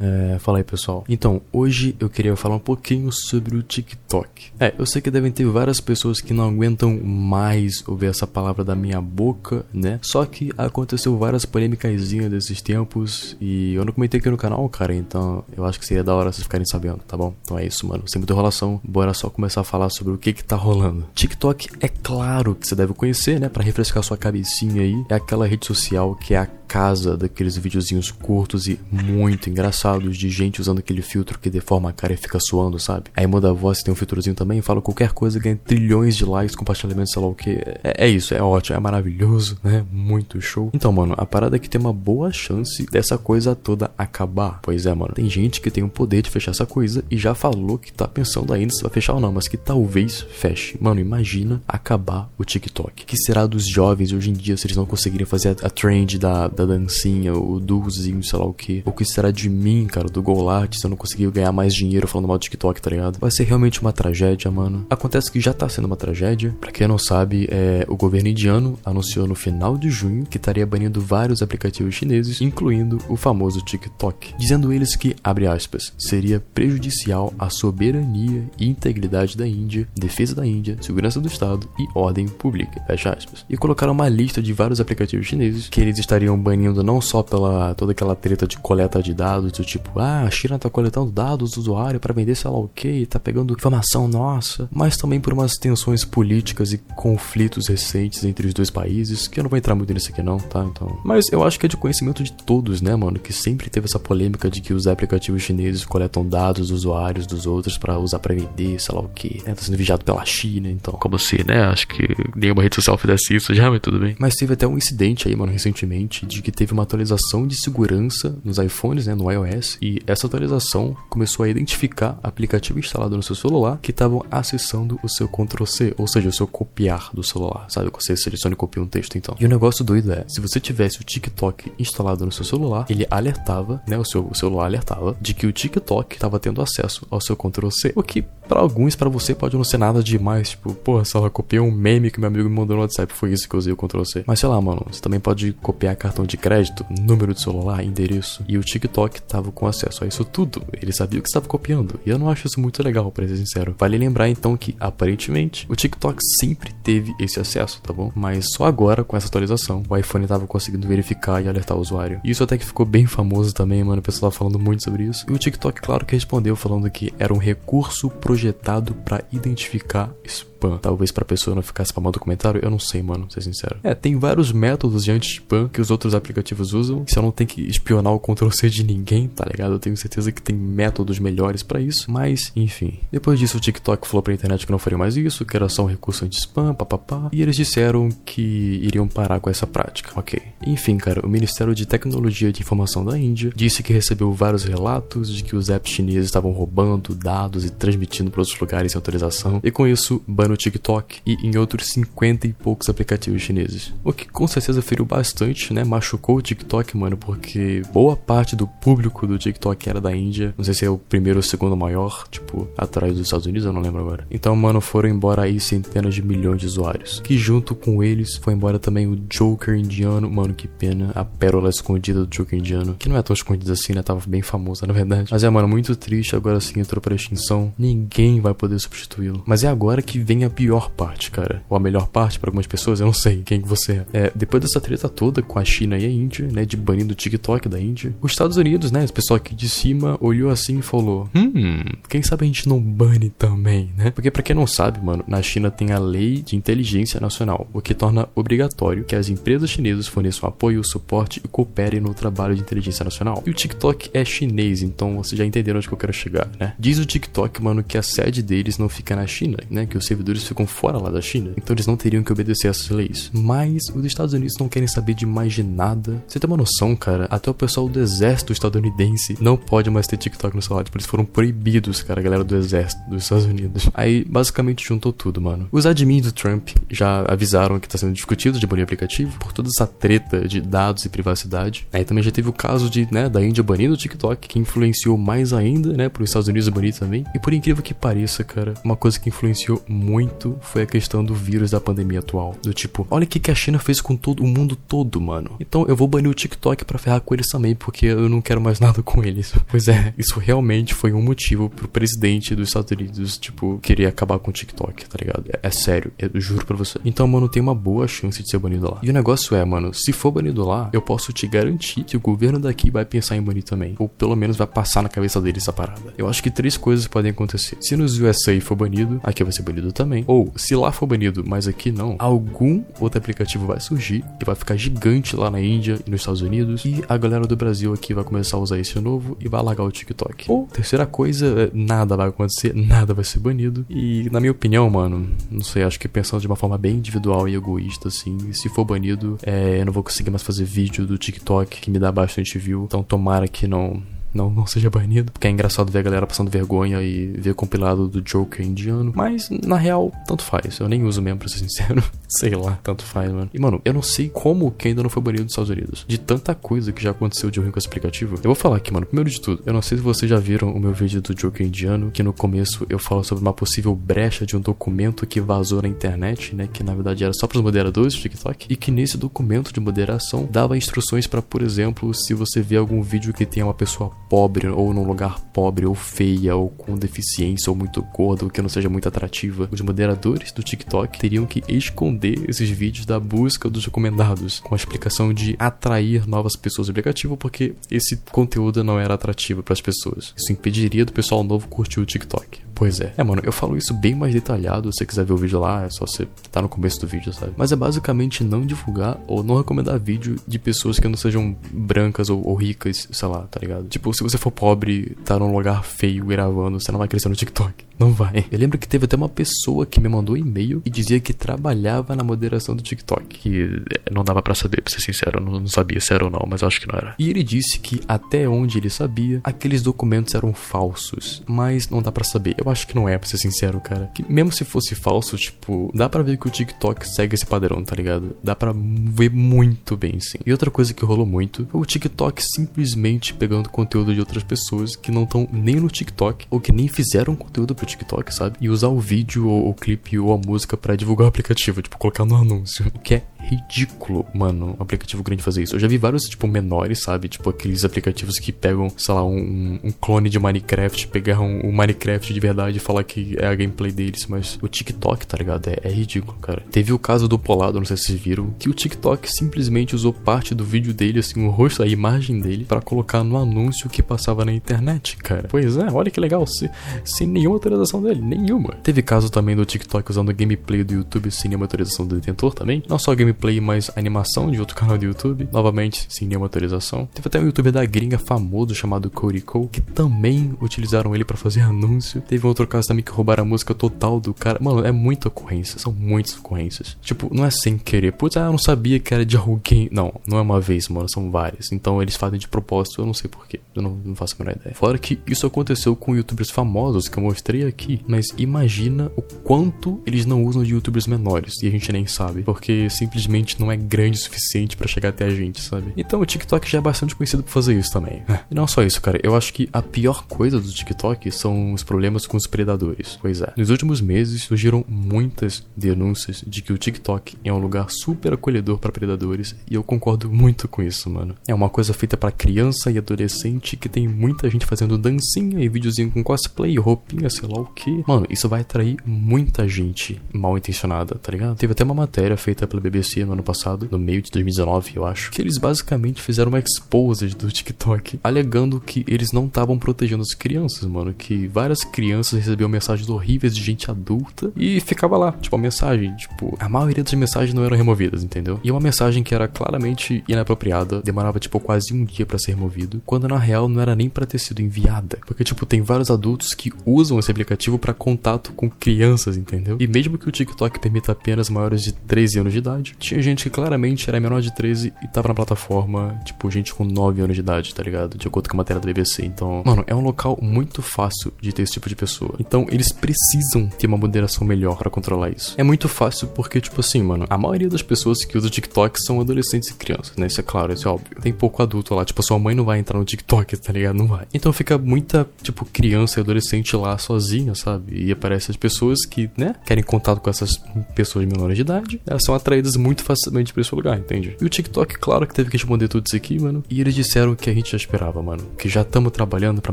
É, fala aí pessoal. Então, hoje eu queria falar um pouquinho sobre o TikTok. É, eu sei que devem ter várias pessoas que não aguentam mais ouvir essa palavra da minha boca, né? Só que aconteceu várias polêmicas desses tempos e eu não comentei aqui no canal, cara, então eu acho que seria da hora vocês ficarem sabendo, tá bom? Então é isso, mano. Sem muita enrolação, bora só começar a falar sobre o que que tá rolando. TikTok é claro que você deve conhecer, né? Para refrescar sua cabecinha aí. É aquela rede social que é a casa daqueles videozinhos curtos e muito engraçados de gente usando aquele filtro que deforma a cara e fica suando, sabe? Aí muda a voz, tem um filtrozinho também, fala qualquer coisa, ganha trilhões de likes, compartilhamentos, sei lá o que. É, é, isso, é ótimo, é maravilhoso, né? Muito show. Então, mano, a parada é que tem uma boa chance dessa coisa toda acabar. Pois é, mano, tem gente que tem o poder de fechar essa coisa e já falou que tá pensando ainda se vai fechar ou não, mas que talvez feche. Mano, imagina acabar o TikTok. O que será dos jovens hoje em dia se eles não conseguirem fazer a, a trend da, da dancinha, o duozinho, sei lá o que. O que será de mim, cara, do Golart, se eu não conseguir ganhar mais dinheiro falando mal do TikTok, tá ligado? Vai ser realmente uma tragédia, mano. Acontece que já tá sendo uma tragédia. Pra quem não sabe, é, o governo indiano anunciou no final de junho que estaria banindo vários aplicativos chineses, incluindo o famoso TikTok. Dizendo eles que, abre aspas, seria prejudicial à soberania e integridade da Índia, defesa da Índia, segurança do Estado e ordem pública, fecha aspas. E colocaram uma lista de vários aplicativos chineses que eles estariam banindo não só pela toda aquela treta de coleta de dados, do tipo, ah, a China tá coletando dados do usuário para vender sei lá o que, tá pegando informação nossa, mas também por umas tensões políticas e conflitos recentes entre os dois países, que eu não vou entrar muito nisso aqui não, tá? Então, mas eu acho que é de conhecimento de todos, né, mano, que sempre teve essa polêmica de que os aplicativos chineses coletam dados dos usuários dos outros para usar para vender, sei lá o que, né? Tá sendo vigiado pela China, então, como se, né, acho que nenhuma rede social fizesse isso já, mas tudo bem. Mas teve até um incidente aí, mano, recentemente, de que teve uma atualização de segurança nos iPhones, né, no iOS, e essa atualização começou a identificar aplicativo instalado no seu celular que estavam acessando o seu Ctrl+C, ou seja, o seu copiar do celular, sabe? Você seleciona e copia um texto, então. E o negócio doido é, se você tivesse o TikTok instalado no seu celular, ele alertava, né, o seu o celular alertava de que o TikTok estava tendo acesso ao seu Ctrl+C, o que para alguns, para você pode não ser nada demais, tipo, porra, sei lá, copiei um meme que meu amigo me mandou no WhatsApp, foi isso que eu usei o Ctrl+C. Mas sei lá, mano, você também pode copiar cartão de crédito, número de celular, endereço. E o TikTok tava com acesso a isso tudo. Ele sabia o que estava copiando. E eu não acho isso muito legal, pra ser sincero. Vale lembrar então que, aparentemente, o TikTok sempre teve esse acesso, tá bom? Mas só agora, com essa atualização, o iPhone tava conseguindo verificar e alertar o usuário. Isso até que ficou bem famoso também, mano. O pessoal tava falando muito sobre isso. E o TikTok, claro que respondeu falando que era um recurso projetado para identificar spam. Talvez pra pessoa não ficar spamando o comentário, eu não sei, mano, pra ser sincero. É, tem vários métodos de anti-spam que os outros aplicativos usam. Você não tem que espionar o Ctrl-C de ninguém, tá ligado? Eu tenho certeza que tem métodos melhores para isso. Mas, enfim. Depois disso, o TikTok falou pra internet que não faria mais isso, que era só um recurso anti-spam, papapá. E eles disseram que iriam parar com essa prática. Ok. Enfim, cara, o Ministério de Tecnologia de Informação da Índia disse que recebeu vários relatos de que os apps chineses estavam roubando dados e transmitindo para outros lugares sem autorização. E com isso, ban no TikTok e em outros 50 e poucos aplicativos chineses. O que com certeza feriu bastante, né? Machucou o TikTok, mano, porque boa parte do público do TikTok era da Índia. Não sei se é o primeiro ou segundo maior, tipo, atrás dos Estados Unidos, eu não lembro agora. Então, mano, foram embora aí centenas de milhões de usuários. Que junto com eles foi embora também o Joker indiano. Mano, que pena. A pérola escondida do Joker indiano. Que não é tão escondida assim, né? Tava bem famosa, na verdade. Mas é, mano, muito triste. Agora sim entrou pra extinção. Ninguém vai poder substituí-lo. Mas é agora que vem a pior parte, cara. Ou a melhor parte para algumas pessoas, eu não sei quem que você é. é. Depois dessa treta toda com a China e a Índia, né, de banindo o TikTok da Índia, os Estados Unidos, né, o pessoal aqui de cima olhou assim e falou: "Hum, quem sabe a gente não bane também, né?" Porque para quem não sabe, mano, na China tem a Lei de Inteligência Nacional, o que torna obrigatório que as empresas chinesas forneçam apoio, suporte e cooperem no trabalho de inteligência nacional. E o TikTok é chinês, então vocês já entenderam onde que eu quero chegar, né? Diz o TikTok, mano, que a sede deles não fica na China, né? Que os servidores ficam fora lá da China, então eles não teriam que obedecer essas leis. Mas os Estados Unidos não querem saber de mais de nada. Você tem uma noção, cara? Até o pessoal do exército estadunidense não pode mais ter TikTok no celular. Tipo, eles foram proibidos, cara, a galera do exército dos Estados Unidos. Aí, basicamente, juntou tudo, mano. Os admins do Trump já avisaram que tá sendo discutido de banir aplicativo por toda essa treta de dados e privacidade. Aí também já teve o caso de, né, da Índia banindo o TikTok, que influenciou mais ainda, né, para os Estados Unidos banir também. E por incrível que pareça, cara, uma coisa que influenciou muito foi a questão do vírus da pandemia atual. Do tipo, olha o que, a China fez com todo o mundo todo, mano. Então eu vou banir o TikTok para ferrar com eles também, porque eu não quero mais nada com eles. Pois é, isso realmente foi um motivo pro presidente dos Estados Unidos, tipo, querer acabar com o TikTok, tá ligado? É, é sério, eu juro pra você. Então, mano, tem uma boa chance de ser banido lá. E o negócio é, mano, se for banido lá, eu posso te garantir que o governo daqui vai pensar em banir também. Ou pelo menos vai passar na cabeça deles essa parada. Eu acho que três coisas podem acontecer. Se nos USA for banido, aqui vai ser banido também. Ou, se lá for banido, mas aqui não, algum outro aplicativo vai surgir e vai ficar gigante lá na Índia e nos Estados Unidos. E a galera do Brasil aqui vai começar a usar esse novo e vai largar o TikTok. Ou, terceira coisa, é, nada vai acontecer, nada vai ser banido. E, na minha opinião, mano, não sei, acho que pensando de uma forma bem individual e egoísta, assim, se for banido, é, eu não vou conseguir mais fazer vídeo do TikTok que me dá bastante view. Então, tomara que não não, não seja banido. Porque é engraçado ver a galera passando vergonha e ver compilado do Joker indiano. Mas, na real, tanto faz. Eu nem uso mesmo, pra ser sincero. sei lá, tanto faz, mano. E, mano, eu não sei como que ainda não foi banido nos Estados Unidos. De tanta coisa que já aconteceu de ruim com esse aplicativo. Eu vou falar aqui, mano. Primeiro de tudo, eu não sei se vocês já viram o meu vídeo do Joker indiano, que no começo eu falo sobre uma possível brecha de um documento que vazou na internet, né? Que na verdade era só para os moderadores do TikTok. E que nesse documento de moderação dava instruções para, por exemplo, se você vê algum vídeo que tenha uma pessoa pobre, ou num lugar pobre, ou feia, ou com deficiência, ou muito gorda, ou que não seja muito atrativa, os moderadores do TikTok teriam que esconder esses vídeos da busca dos recomendados, com a explicação de atrair novas pessoas ao aplicativo, porque esse conteúdo não era atrativo para as pessoas. Isso impediria do pessoal novo curtir o TikTok. Pois é. É, mano, eu falo isso bem mais detalhado. Se você quiser ver o vídeo lá, é só você tá no começo do vídeo, sabe? Mas é basicamente não divulgar ou não recomendar vídeo de pessoas que não sejam brancas ou, ou ricas, sei lá, tá ligado? Tipo, se você for pobre, tá num lugar feio gravando, você não vai crescer no TikTok. Não vai. Eu lembro que teve até uma pessoa que me mandou um e-mail e dizia que trabalhava na moderação do TikTok. Que eh, não dava para saber, pra ser sincero. Eu não sabia se era ou não, mas acho que não era. E ele disse que até onde ele sabia, aqueles documentos eram falsos. Mas não dá para saber. Eu acho que não é, pra ser sincero, cara. Que mesmo se fosse falso, tipo, dá para ver que o TikTok segue esse padrão, tá ligado? Dá para ver muito bem, sim. E outra coisa que rolou muito foi o TikTok simplesmente pegando conteúdo de outras pessoas que não estão nem no TikTok ou que nem fizeram conteúdo TikTok, sabe? E usar o vídeo ou o clipe ou a música para divulgar o aplicativo, tipo, colocar no anúncio. O que é ridículo, mano, um aplicativo grande fazer isso. Eu já vi vários, tipo, menores, sabe? Tipo, aqueles aplicativos que pegam, sei lá, um, um clone de Minecraft, pegar um, um, Minecraft de verdade e falar que é a gameplay deles, mas o TikTok, tá ligado? É, é ridículo, cara. Teve o caso do Polado, não sei se vocês viram, que o TikTok simplesmente usou parte do vídeo dele, assim, o rosto, a imagem dele, para colocar no anúncio que passava na internet, cara. Pois é, olha que legal, se, sem nenhuma autorização dele, nenhuma. Teve caso também do TikTok usando gameplay do YouTube sem nenhuma autorização do detentor também. Não só gameplay mais animação de outro canal do YouTube, novamente sem nenhuma autorização. Teve até um youtuber da gringa famoso chamado Cody Cole, que também utilizaram ele para fazer anúncio. Teve um outro caso também que roubaram a música total do cara. Mano, é muita ocorrência, são muitas ocorrências. Tipo, não é sem querer. Putz, ah, eu não sabia que era de alguém. Não, não é uma vez, mano, são várias. Então eles fazem de propósito, eu não sei porquê. Eu não, não faço a menor ideia. Fora que isso aconteceu com youtubers famosos que eu mostrei aqui, mas imagina o quanto eles não usam de youtubers menores e a gente nem sabe, porque simplesmente não é grande o suficiente para chegar até a gente, sabe? Então o TikTok já é bastante conhecido por fazer isso também. É. E não só isso, cara. Eu acho que a pior coisa do TikTok são os problemas com os predadores. Pois é. Nos últimos meses surgiram muitas denúncias de que o TikTok é um lugar super acolhedor para predadores e eu concordo muito com isso, mano. É uma coisa feita para criança e adolescente que tem muita gente fazendo dancinha e videozinho com cosplay, roupinha, sei lá o que. Mano, isso vai atrair muita gente mal intencionada, tá ligado? Teve até uma matéria feita pela BBC no ano passado, no meio de 2019, eu acho, que eles basicamente fizeram uma exposed do TikTok, alegando que eles não estavam protegendo as crianças, mano, que várias crianças recebiam mensagens horríveis de gente adulta e ficava lá, tipo, a mensagem, tipo, a maioria das mensagens não eram removidas, entendeu? E uma mensagem que era claramente inapropriada, demorava, tipo, quase um dia para ser removido, quando na real não era nem para ter sido enviada. Porque, tipo, tem vários adultos que usam esse aplicativo para contato com crianças, entendeu? E mesmo que o TikTok permita apenas maiores de 13 anos de idade, tinha gente que claramente era menor de 13 e tava na plataforma, tipo, gente com 9 anos de idade, tá ligado? De acordo com a matéria da BBC. Então, mano, é um local muito fácil de ter esse tipo de pessoa pessoa. Então eles precisam ter uma moderação melhor para controlar isso. É muito fácil porque, tipo assim, mano, a maioria das pessoas que usam TikTok são adolescentes e crianças, né? Isso é claro, isso é óbvio. Tem pouco adulto lá, tipo, sua mãe não vai entrar no TikTok, tá ligado? Não vai. Então fica muita, tipo, criança e adolescente lá sozinha, sabe? E aparece as pessoas que, né, querem contato com essas pessoas menores de idade, elas são atraídas muito facilmente pra esse lugar, entende? E o TikTok, claro que teve que responder tudo isso aqui, mano. E eles disseram que a gente já esperava, mano. Que já estamos trabalhando para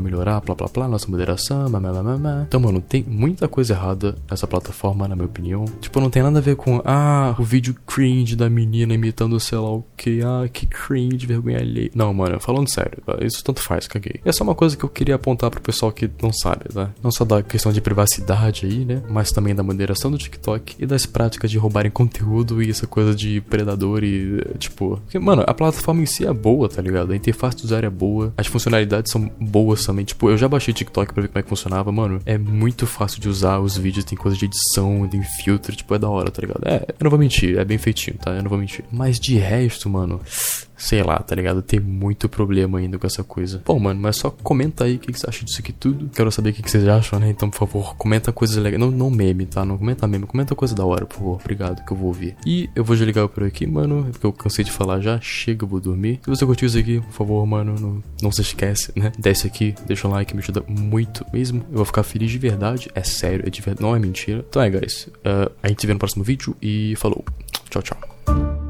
melhorar, blá blá blá, nossa moderação, blá. Então, mano, tem muita coisa errada nessa plataforma, na minha opinião. Tipo, não tem nada a ver com, ah, o vídeo cringe da menina imitando sei lá o que, ah, que cringe, vergonha alheia. Não, mano, falando sério, isso tanto faz, caguei. É só uma coisa que eu queria apontar pro pessoal que não sabe, tá? Não só da questão de privacidade aí, né? Mas também da moderação do TikTok e das práticas de roubarem conteúdo e essa coisa de predador e, tipo. Porque, mano, a plataforma em si é boa, tá ligado? A interface do usuário é boa, as funcionalidades são boas também. Tipo, eu já baixei TikTok pra ver como é que funcionava, mano. É muito fácil de usar os vídeos, tem coisa de edição, tem filtro, tipo, é da hora, tá ligado? É, eu não vou mentir, é bem feitinho, tá? Eu não vou mentir. Mas de resto, mano sei lá, tá ligado? Tem muito problema ainda com essa coisa. Bom, mano, mas só comenta aí o que, que você acha disso aqui tudo. Quero saber o que, que vocês acham, né? Então, por favor, comenta coisas legais. Não, não meme, tá? Não comenta meme, comenta coisa da hora, por favor. Obrigado, que eu vou ouvir. E eu vou desligar por aqui, mano, porque eu cansei de falar já. Chega, eu vou dormir. Se você curtiu isso aqui, por favor, mano, não, não se esquece, né? Desce aqui, deixa um like, me ajuda muito mesmo. Eu vou ficar feliz de verdade. É sério, é de verdade, não é mentira. Então é, guys. Uh, a gente se vê no próximo vídeo e falou. Tchau, tchau.